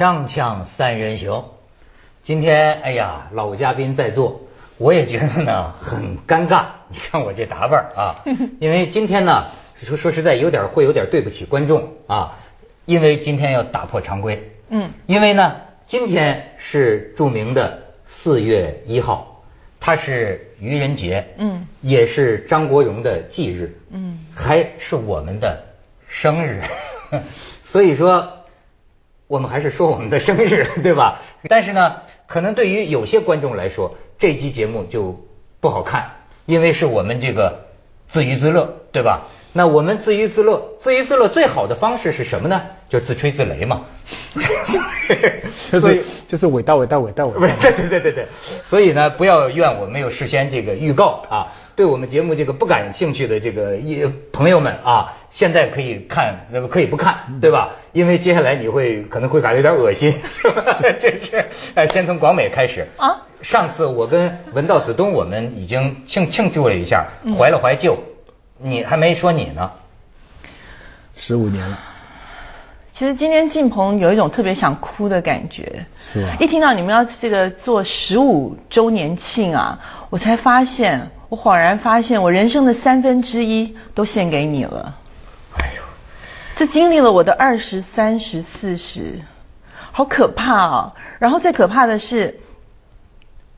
锵锵三人行，今天哎呀，老嘉宾在座，我也觉得呢很尴尬。你看我这打扮啊，因为今天呢说说实在有点会有点对不起观众啊，因为今天要打破常规。嗯，因为呢今天是著名的四月一号，它是愚人节，嗯，也是张国荣的忌日，嗯，还是我们的生日，所以说。我们还是说我们的生日，对吧？但是呢，可能对于有些观众来说，这期节目就不好看，因为是我们这个自娱自乐，对吧？那我们自娱自乐，自娱自乐最好的方式是什么呢？就自吹自擂嘛。就是 就是伟大伟大伟大伟大。对对对对对。所以呢，不要怨我没有事先这个预告啊。对我们节目这个不感兴趣的这个一朋友们啊，现在可以看，那么可以不看，对吧？因为接下来你会可能会感觉有点恶心，这 是哎，先从广美开始啊。上次我跟文道子东，我们已经庆庆祝了一下，怀了怀旧。你还没说你呢，十五年了。其实今天进棚有一种特别想哭的感觉，是吧？一听到你们要这个做十五周年庆啊，我才发现。我恍然发现，我人生的三分之一都献给你了。这经历了我的二十三十四十，好可怕啊！然后最可怕的是，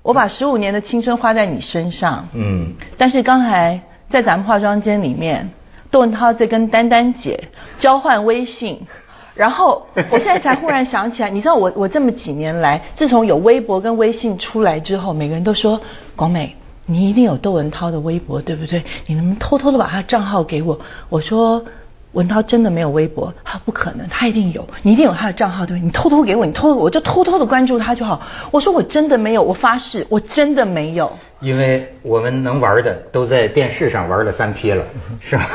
我把十五年的青春花在你身上。嗯。但是刚才在咱们化妆间里面，窦文涛在跟丹丹姐交换微信，然后我现在才忽然想起来，你知道我我这么几年来，自从有微博跟微信出来之后，每个人都说广美。你一定有窦文涛的微博，对不对？你能不能偷偷的把他账号给我？我说文涛真的没有微博，他不可能，他一定有，你一定有他的账号，对不对？你偷偷给我，你偷偷我就偷偷的关注他就好。我说我真的没有，我发誓我真的没有。因为我们能玩的都在电视上玩了三批了，是吧？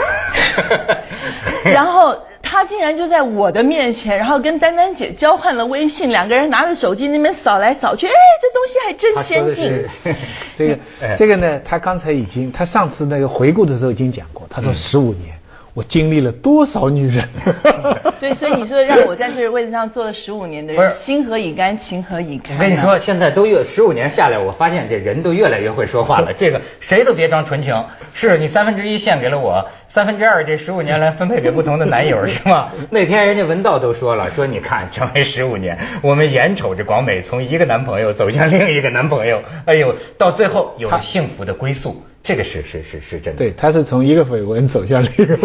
然后。他竟然就在我的面前，然后跟丹丹姐交换了微信，两个人拿着手机那边扫来扫去，哎，这东西还真先进。这个这个呢，他刚才已经，他上次那个回顾的时候已经讲过，他说十五年。我经历了多少女人？对，所以你说让我在这个位置上坐了十五年的人，心何以甘，情何以堪？我跟你说，现在都越十五年下来，我发现这人都越来越会说话了。这个谁都别装纯情，是你三分之一献给了我，三分之二这十五年来分配给不同的男友，是吗？那天人家文道都说了，说你看，成为十五年，我们眼瞅着广美从一个男朋友走向另一个男朋友，哎呦，到最后有了幸福的归宿。这个是是是是真的，对，他是从一个绯闻走向另一个，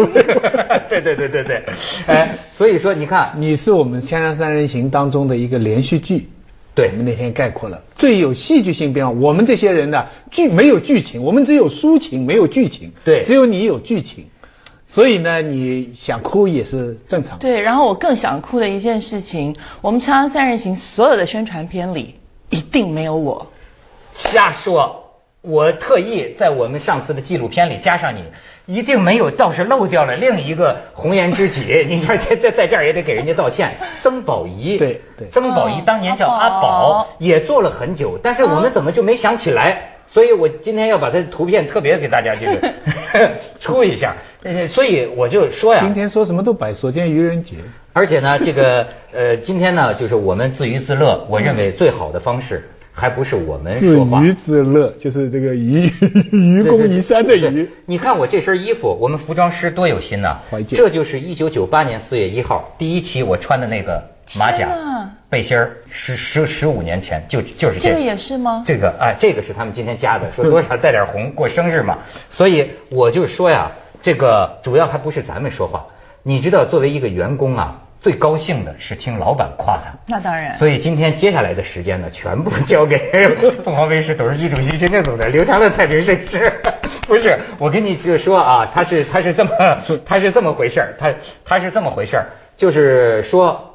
对对对对对，哎，所以说你看，你是我们《锵锵三人行》当中的一个连续剧，对，我们那天概括了最有戏剧性变化。我们这些人呢，剧没有剧情，我们只有抒情，没有剧情，对，只有你有剧情，所以呢，你想哭也是正常。对，然后我更想哭的一件事情，我们《锵锵三人行》所有的宣传片里一定没有我，瞎说。我特意在我们上次的纪录片里加上你，一定没有，倒是漏掉了另一个红颜知己。你看，在在在这儿也得给人家道歉。曾宝仪，对对，曾宝仪当年叫阿宝，也做了很久，但是我们怎么就没想起来？所以我今天要把他的图片特别给大家这个 出一下。所以我就说呀，今天说什么都摆，所见愚人节。而且呢，这个呃，今天呢，就是我们自娱自乐，我认为最好的方式。还不是我们说话，自娱自乐，就是这个愚愚 公移山的愚。你看我这身衣服，我们服装师多有心呐！这就是一九九八年四月一号第一期我穿的那个马甲背心儿，十十十五年前就就是这个这个也是吗？这个哎，这个是他们今天加的，说多少带点红过生日嘛。所以我就说呀，这个主要还不是咱们说话，你知道，作为一个员工啊。最高兴的是听老板夸他，那当然。所以今天接下来的时间呢，全部交给凤凰卫视董事局主席、行政总裁刘强的太平盛世。不是，我跟你就说啊，他是他是这么 他是这么回事儿，他他是这么回事儿，就是说，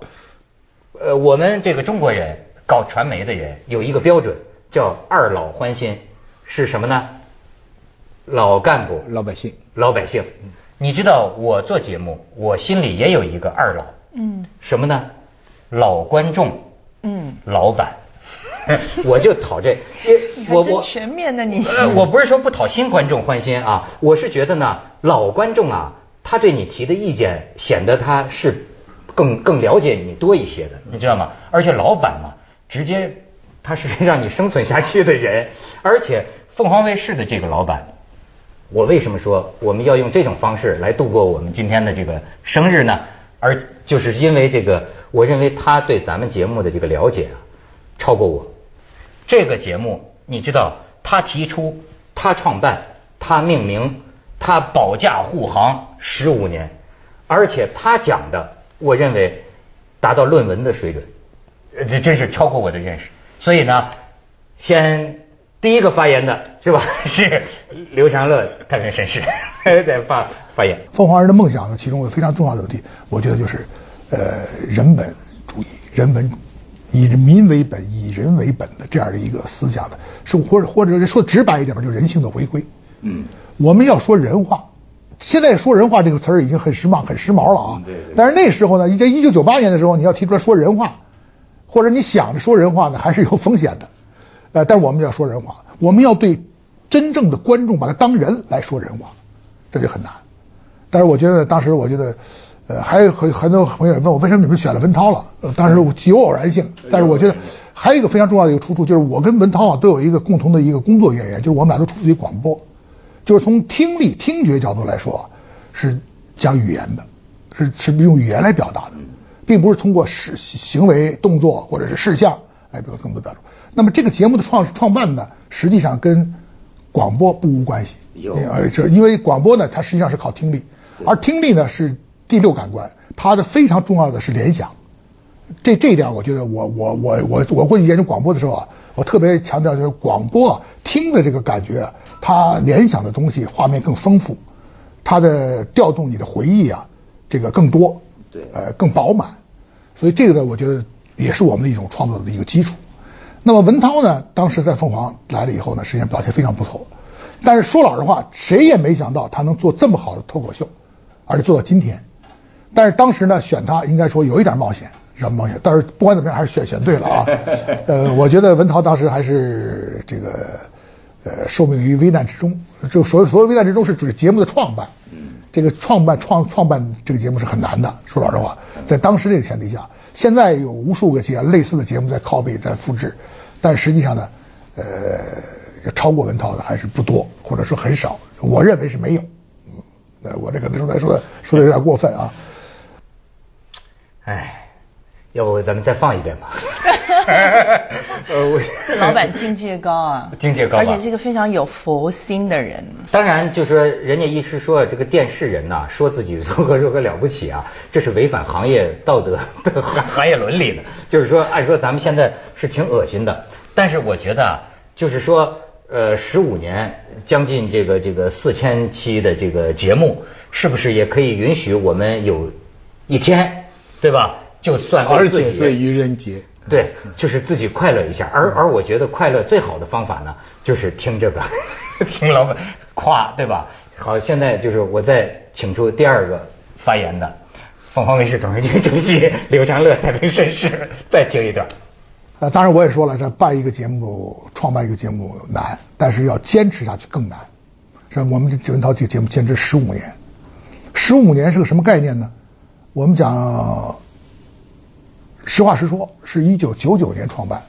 呃，我们这个中国人搞传媒的人有一个标准，叫二老欢心，是什么呢？老干部、老百姓、老百姓。你知道我做节目，我心里也有一个二老。嗯，什么呢？老观众，嗯，老板，我就讨这，我我全面的你。我不是说不讨新观众欢心啊，我是觉得呢，老观众啊，他对你提的意见显得他是更更了解你多一些的，你知道吗？而且老板嘛，直接他是让你生存下去的人，而且凤凰卫视的这个老板，我为什么说我们要用这种方式来度过我们今天的这个生日呢？而就是因为这个，我认为他对咱们节目的这个了解啊，超过我。这个节目，你知道，他提出，他创办，他命名，他保驾护航十五年，而且他讲的，我认为达到论文的水准，这真是超过我的认识。所以呢，先第一个发言的是吧？是刘长乐太平绅士在发发言。凤凰人的梦想呢，其中有非常重要的问题，我觉得就是呃人本主义，人文。以民为本、以人为本的这样的一个思想的，是或者或者说直白一点吧，就人性的回归。嗯，我们要说人话，现在说人话这个词儿已经很时髦、很时髦了啊。对。但是那时候呢，在一九九八年的时候，你要提出来说人话，或者你想着说人话呢，还是有风险的。呃，但是我们要说人话，我们要对真正的观众把他当人来说人话，这就很难。但是我觉得当时，我觉得。呃，还有很很多朋友问我为什么你们选了文涛了？呃，当时极有偶然性，但是我觉得还有一个非常重要的一个出处，就是我跟文涛啊都有一个共同的一个工作渊源，就是我们俩都出自于广播，就是从听力听觉角度来说，是讲语言的，是是用语言来表达的，并不是通过事行为动作或者是事项来表更多表达。那么这个节目的创创办呢，实际上跟广播不无关系，因为广播呢，它实际上是靠听力，而听力呢是。第六感官，它的非常重要的是联想，这这一点我觉得我我我我我过去研究广播的时候啊，我特别强调就是广播啊听的这个感觉，它联想的东西画面更丰富，它的调动你的回忆啊这个更多，对，呃更饱满，所以这个呢我觉得也是我们的一种创作的一个基础。那么文涛呢，当时在凤凰来了以后呢，实际上表现非常不错，但是说老实话，谁也没想到他能做这么好的脱口秀，而且做到今天。但是当时呢，选他应该说有一点冒险，什么冒险？但是不管怎么样，还是选选对了啊。呃，我觉得文涛当时还是这个呃受命于危难之中。就所所谓危难之中，是指节目的创办。嗯。这个创办创创办这个节目是很难的，说老实话，在当时这个前提下，现在有无数个节类似的节目在拷贝在复制，但实际上呢，呃，超过文涛的还是不多，或者说很少。我认为是没有。嗯，呃，我这个说来说说的有点过分啊。哎，要不咱们再放一遍吧？这老板境界高啊，境界高，而且是一个非常有佛心的人。当然，就说人家一直说这个电视人呐，说自己如何如何了不起啊，这是违反行业道德、行业伦理的。就是说，按说咱们现在是挺恶心的，但是我觉得啊，就是说，呃，十五年将近这个这个四千期的这个节目，是不是也可以允许我们有一天？对吧？就算而且是愚人节，对，就是自己快乐一下。而而我觉得快乐最好的方法呢，就是听这个，听老板夸，对吧？好，现在就是我再请出第二个发言的，凤凰卫视董事局主席刘长乐太平绅士，再听一段。呃，当然我也说了，这办一个节目，创办一个节目难，但是要坚持下去更难。是我们这文涛这个节目坚持十五年，十五年是个什么概念呢？我们讲，实话实说，是一九九九年创办。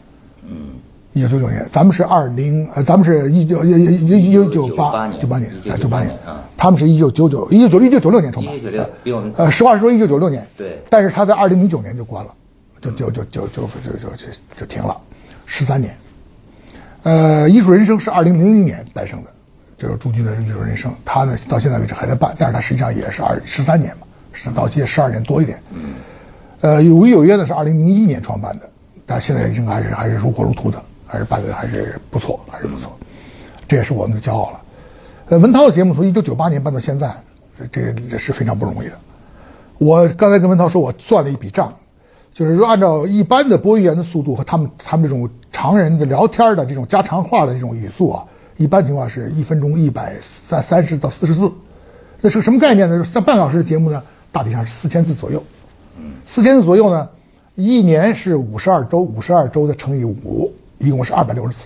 嗯，一九九九年，咱们是二零，呃，咱们是一九一一一九九八九八年，九八年啊，他们是一九九九一九九一九九六年创办。一九九六比我们呃，实话实说，一九九六年。对。但是他在二零零九年就关了，就就就就就就就就就停了，十三年。呃，艺术人生是二零零零年诞生的，就是朱军的艺术人生，他呢到现在为止还在办，但是他实际上也是二十三年嘛。是到今十二年多一点，嗯，呃，有违有约呢是二零零一年创办的，但现在应该还是还是如火如荼的，还是办的还是不错，还是不错，这也是我们的骄傲了。呃，文涛的节目从一九九八年办到现在，这这是非常不容易的。我刚才跟文涛说，我算了一笔账，就是说按照一般的播音员的速度和他们他们这种常人的聊天的这种家常话的这种语速啊，一般情况是一分钟一百三三十到四十字，那是个什么概念呢？三半小时的节目呢？大体上是四千字左右，嗯，四千字左右呢，一年是五十二周，五十二周的乘以五，一共是二百六十次。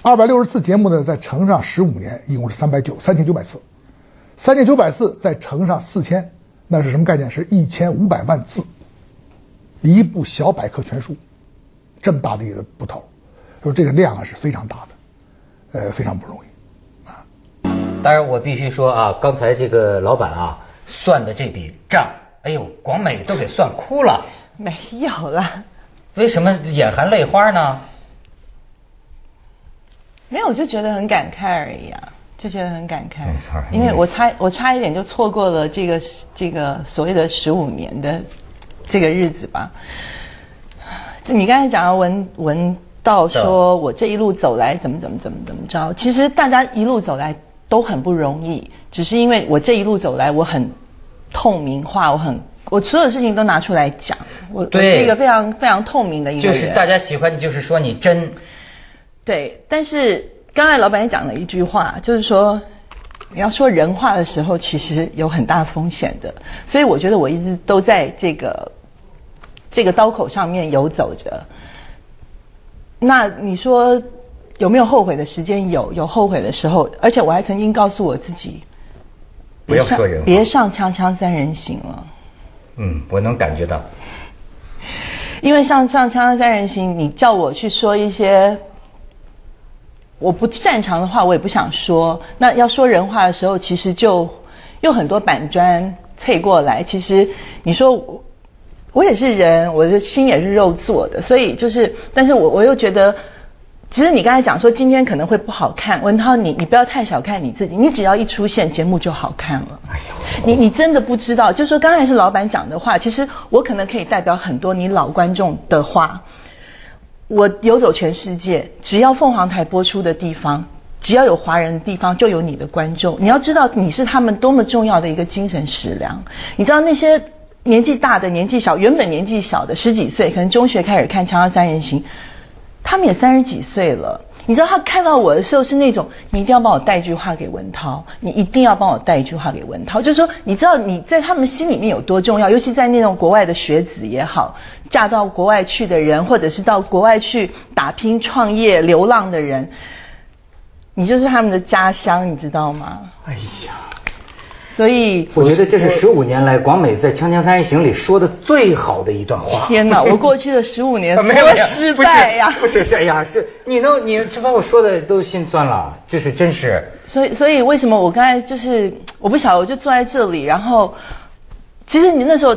二百六十次节目呢，再乘上十五年，一共是三百九三千九百次。三千九百次再乘上四千，那是什么概念？是一千五百万字，一部小百科全书，这么大的一个部头，说这个量啊是非常大的，呃，非常不容易啊。当然，我必须说啊，刚才这个老板啊算的这笔账，哎呦，广美都给算哭了。没有了。为什么眼含泪花呢？没有，我就觉得很感慨而已啊。就觉得很感慨，没错因为我差我差一点就错过了这个这个所谓的十五年的这个日子吧。你刚才讲到文文道说我这一路走来怎么怎么怎么怎么着，其实大家一路走来都很不容易，只是因为我这一路走来我很透明化，我很我所有事情都拿出来讲，我我是一个非常非常透明的一个人。就是大家喜欢就是说你真。对，但是。刚才老板也讲了一句话，就是说你要说人话的时候，其实有很大风险的。所以我觉得我一直都在这个这个刀口上面游走着。那你说有没有后悔的时间？有，有后悔的时候。而且我还曾经告诉我自己，不要说人，别上锵锵三人行了。嗯，我能感觉到。因为上上锵锵三人行，你叫我去说一些。我不擅长的话，我也不想说。那要说人话的时候，其实就用很多板砖配过来。其实你说我也是人，我的心也是肉做的，所以就是，但是我我又觉得，其实你刚才讲说今天可能会不好看，文涛，你你不要太小看你自己，你只要一出现节目就好看了。你你真的不知道，就说刚才是老板讲的话，其实我可能可以代表很多你老观众的话。我游走全世界，只要凤凰台播出的地方，只要有华人的地方，就有你的观众。你要知道，你是他们多么重要的一个精神食粮。你知道那些年纪大的、年纪小，原本年纪小的十几岁，可能中学开始看《锵锵三人行》，他们也三十几岁了。你知道他看到我的时候是那种，你一定要帮我带一句话给文涛，你一定要帮我带一句话给文涛，就是说，你知道你在他们心里面有多重要，尤其在那种国外的学子也好，嫁到国外去的人，或者是到国外去打拼创业、流浪的人，你就是他们的家乡，你知道吗？哎呀。所以我觉得这是十五年来广美在《锵锵三人行》里说的最好的一段话。天哪，我过去的十五年多失败呀！不是，哎呀，是你都，你这把我说的都心酸了，这是真是。所以，所以为什么我刚才就是我不晓得，我就坐在这里，然后其实你那时候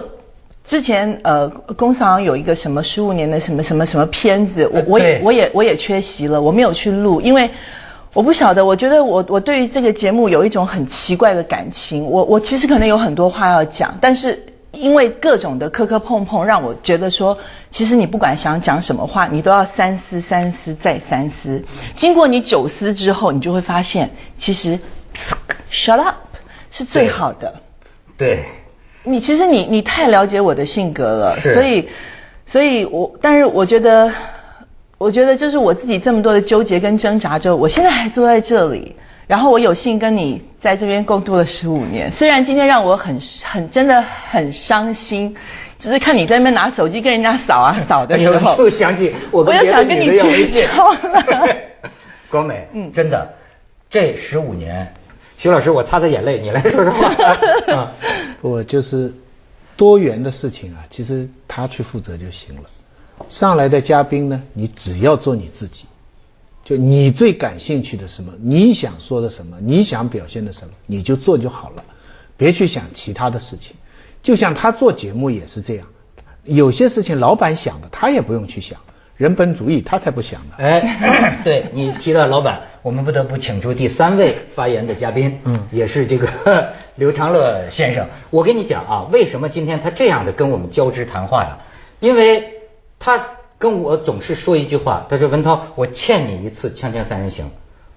之前呃，工厂有一个什么十五年的什么什么什么片子，我我也我也我也缺席了，我没有去录，因为。我不晓得，我觉得我我对于这个节目有一种很奇怪的感情。我我其实可能有很多话要讲，但是因为各种的磕磕碰碰，让我觉得说，其实你不管想讲什么话，你都要三思三思再三思。经过你九思之后，你就会发现，其实 shut up 是最好的。对。你其实你你太了解我的性格了，所以所以我但是我觉得。我觉得就是我自己这么多的纠结跟挣扎之后，我现在还坐在这里，然后我有幸跟你在这边共度了十五年。虽然今天让我很很真的很伤心，就是看你在那边拿手机跟人家扫啊扫的时候，又想起我我又想跟你绝交了。光美，嗯，真的，这十五年，徐老师，我擦擦眼泪，你来说说话。我就是多元的事情啊，其实他去负责就行了。上来的嘉宾呢，你只要做你自己，就你最感兴趣的什么，你想说的什么，你想表现的什么，你就做就好了，别去想其他的事情。就像他做节目也是这样，有些事情老板想的，他也不用去想，人本主义他才不想呢。哎，对你提到老板，我们不得不请出第三位发言的嘉宾，嗯，也是这个 刘长乐先生。我跟你讲啊，为什么今天他这样的跟我们交织谈话呀？因为。他跟我总是说一句话，他说：“文涛，我欠你一次《锵锵三人行》，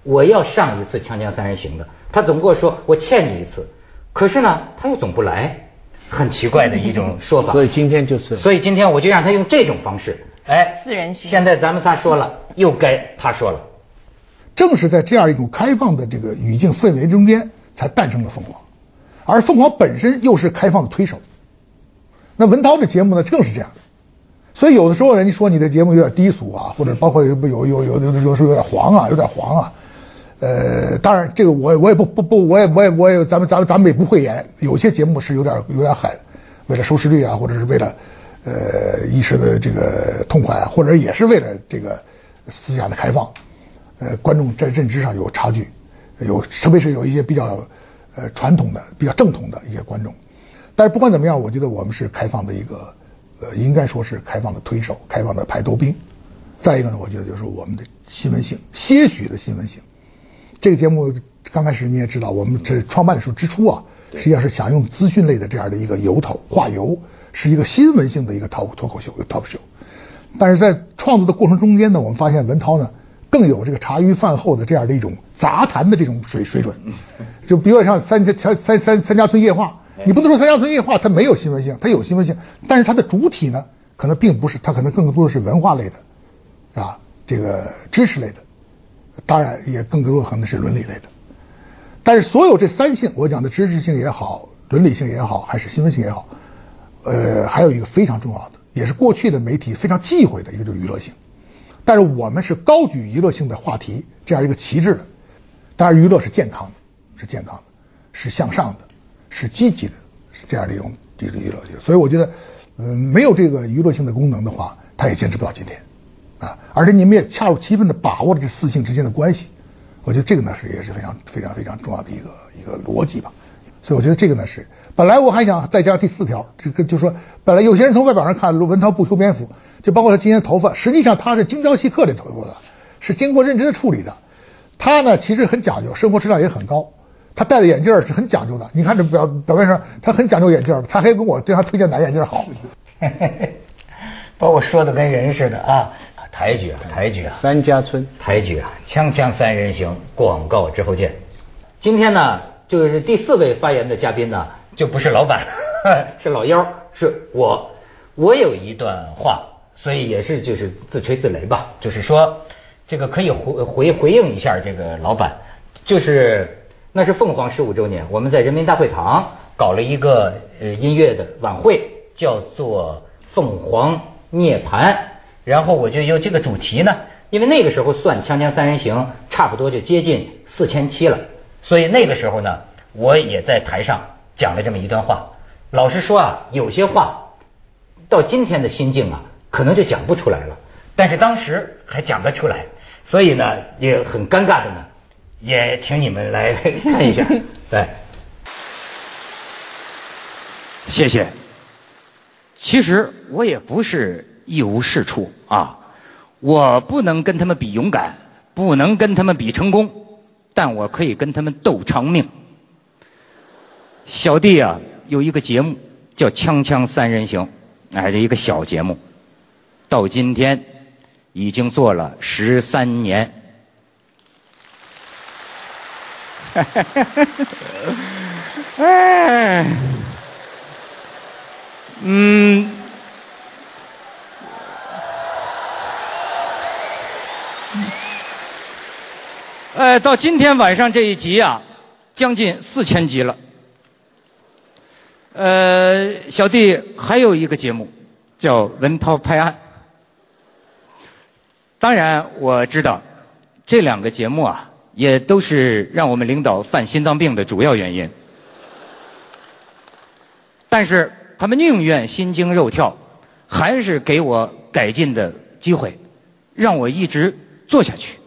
我要上一次《锵锵三人行》的。”他总跟我说：“我欠你一次。”可是呢，他又总不来，很奇怪的一种 说法。所以今天就是，所以今天我就让他用这种方式。哎，四人行。现在咱们仨说了，又该他说了。正是在这样一种开放的这个语境氛围中间，才诞生了凤凰，而凤凰本身又是开放的推手。那文涛的节目呢，正是这样。所以有的时候人家说你的节目有点低俗啊，或者包括有有有有有的时候有点黄啊，有点黄啊。呃，当然这个我我也不不不，我也我也我也咱们咱们咱们也不会演，有些节目是有点有点狠，为了收视率啊，或者是为了呃一时的这个痛快，或者也是为了这个思想的开放，呃，观众在认知上有差距，有特别是有一些比较呃传统的、比较正统的一些观众。但是不管怎么样，我觉得我们是开放的一个，呃，应该说是开放的推手，开放的排头兵。再一个呢，我觉得就是我们的新闻性，些许的新闻性。这个节目刚开始你也知道，我们这创办的时候之初啊，实际上是想用资讯类的这样的一个由头化油，是一个新闻性的一个 talk 脱口秀，talk show。但是在创作的过程中间呢，我们发现文涛呢更有这个茶余饭后的这样的一种杂谈的这种水水准，就比如像三家三三三家村夜话。你不能说《三乡村夜话》它没有新闻性，它有新闻性，但是它的主体呢，可能并不是，它可能更多的是文化类的，啊，这个知识类的，当然也更多可能是伦理类的。但是所有这三性，我讲的知识性也好，伦理性也好，还是新闻性也好，呃，还有一个非常重要的，也是过去的媒体非常忌讳的一个，就是娱乐性。但是我们是高举娱乐性的话题这样一个旗帜的，当然娱乐是健康的，是健康的，是向上的。是积极的，是这样的一种这个娱乐性，所以我觉得，嗯，没有这个娱乐性的功能的话，它也坚持不到今天，啊，而且你们也恰如其分的把握了这四性之间的关系，我觉得这个呢是也是非常非常非常重要的一个一个逻辑吧，所以我觉得这个呢是，本来我还想再加第四条，这个就说，本来有些人从外表上看文涛不修边幅，就包括他今天头发，实际上他是精雕细刻的头发的，是经过认真的处理的，他呢其实很讲究，生活质量也很高。他戴的眼镜是很讲究的，你看这表表面上，他很讲究眼镜，他还跟我对他推荐哪眼镜好，把我说的跟人似的啊！抬举啊，抬举啊！三家村抬举啊！锵锵三人行，广告之后见。今天呢，就是第四位发言的嘉宾呢，就不是老板，是老幺，是我。我有一段话，所以也是就是自吹自擂吧，就是说这个可以回回回应一下这个老板，就是。那是凤凰十五周年，我们在人民大会堂搞了一个呃音乐的晚会，叫做《凤凰涅槃》。然后我就用这个主题呢，因为那个时候算《锵锵三人行》，差不多就接近四千七了，所以那个时候呢，我也在台上讲了这么一段话。老实说啊，有些话到今天的心境啊，可能就讲不出来了，但是当时还讲得出来，所以呢，也很尴尬的呢。也请你们来看一下，对，谢谢。其实我也不是一无是处啊，我不能跟他们比勇敢，不能跟他们比成功，但我可以跟他们斗长命。小弟啊，有一个节目叫《锵锵三人行》，哎，这一个小节目，到今天已经做了十三年。哎，嗯，呃，到今天晚上这一集啊，将近四千集了。呃，小弟还有一个节目叫《文涛拍案》，当然我知道这两个节目啊。也都是让我们领导犯心脏病的主要原因，但是他们宁愿心惊肉跳，还是给我改进的机会，让我一直做下去。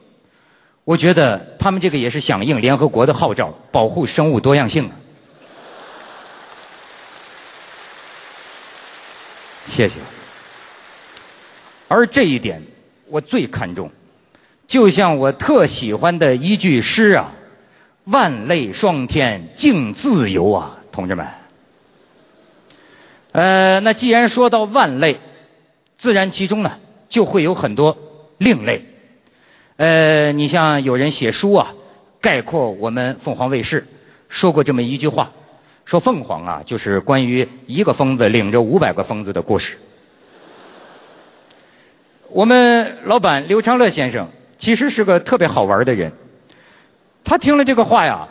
我觉得他们这个也是响应联合国的号召，保护生物多样性。谢谢。而这一点，我最看重。就像我特喜欢的一句诗啊，“万类霜天竞自由啊，同志们。”呃，那既然说到万类，自然其中呢就会有很多另类。呃，你像有人写书啊，概括我们凤凰卫视，说过这么一句话，说凤凰啊就是关于一个疯子领着五百个疯子的故事。我们老板刘长乐先生。其实是个特别好玩的人，他听了这个话呀，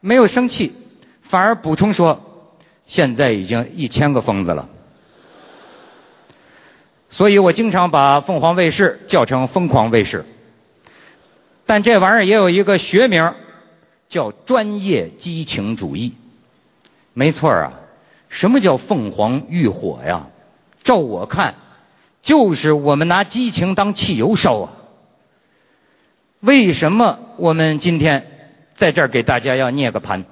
没有生气，反而补充说：“现在已经一千个疯子了。”所以我经常把凤凰卫视叫成“疯狂卫视”。但这玩意儿也有一个学名，叫专业激情主义。没错啊，什么叫凤凰浴火呀？照我看，就是我们拿激情当汽油烧啊。为什么我们今天在这儿给大家要捏个盘？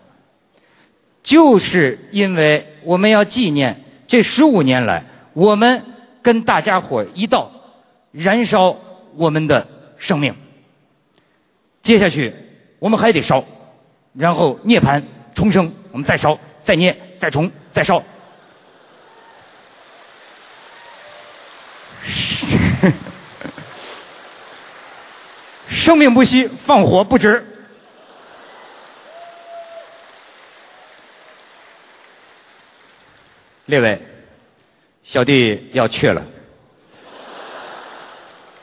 就是因为我们要纪念这十五年来，我们跟大家伙一道燃烧我们的生命。接下去我们还得烧，然后涅盘重生，我们再烧，再捏，再重，再烧。生命不息，放火不止。列位，小弟要去了，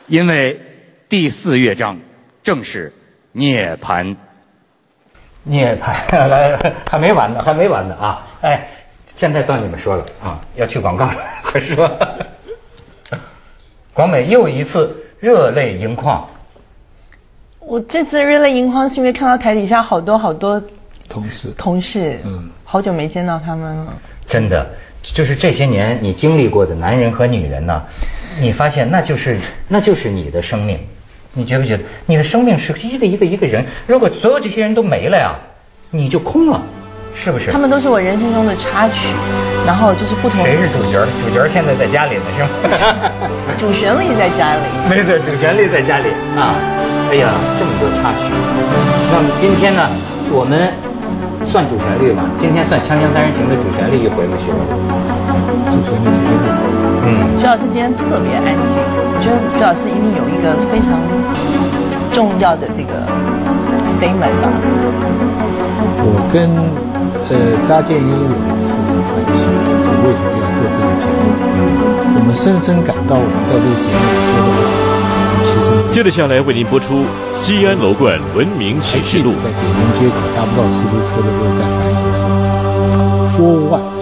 因为第四乐章正是涅槃。涅槃，来，还没完呢，还没完呢啊！哎，现在到你们说了啊，要去广告了，快说。广美又一次热泪盈眶。我这次热泪盈眶是因为看到台底下好多好多同事，同事，嗯，好久没见到他们了。真的。就是这些年你经历过的男人和女人呢，你发现那就是那就是你的生命，你觉不觉得你的生命是一个一个一个人？如果所有这些人都没了呀，你就空了，是不是？他们都是我人生中的插曲，然后就是不同。谁是主角？主角现在在家里呢，是吗？主旋律在家里。没错，主旋律在家里啊！哎呀，这么多插曲。那么今天呢，我们。算主旋律吗？今天算《锵锵三人行》的主旋律一回不去了主旋律。嗯。徐老师今天特别安静，我觉得徐老师一定有一个非常重要的这个 statement 吧。我跟呃扎建英有一次传奇，是为什么要做这个节目？我们深深感到我们在这个节目里说的话，其实。接着下来为您播出。西安楼冠文明启示录，在北京街口搭不到出租车的时候，在反省说说万。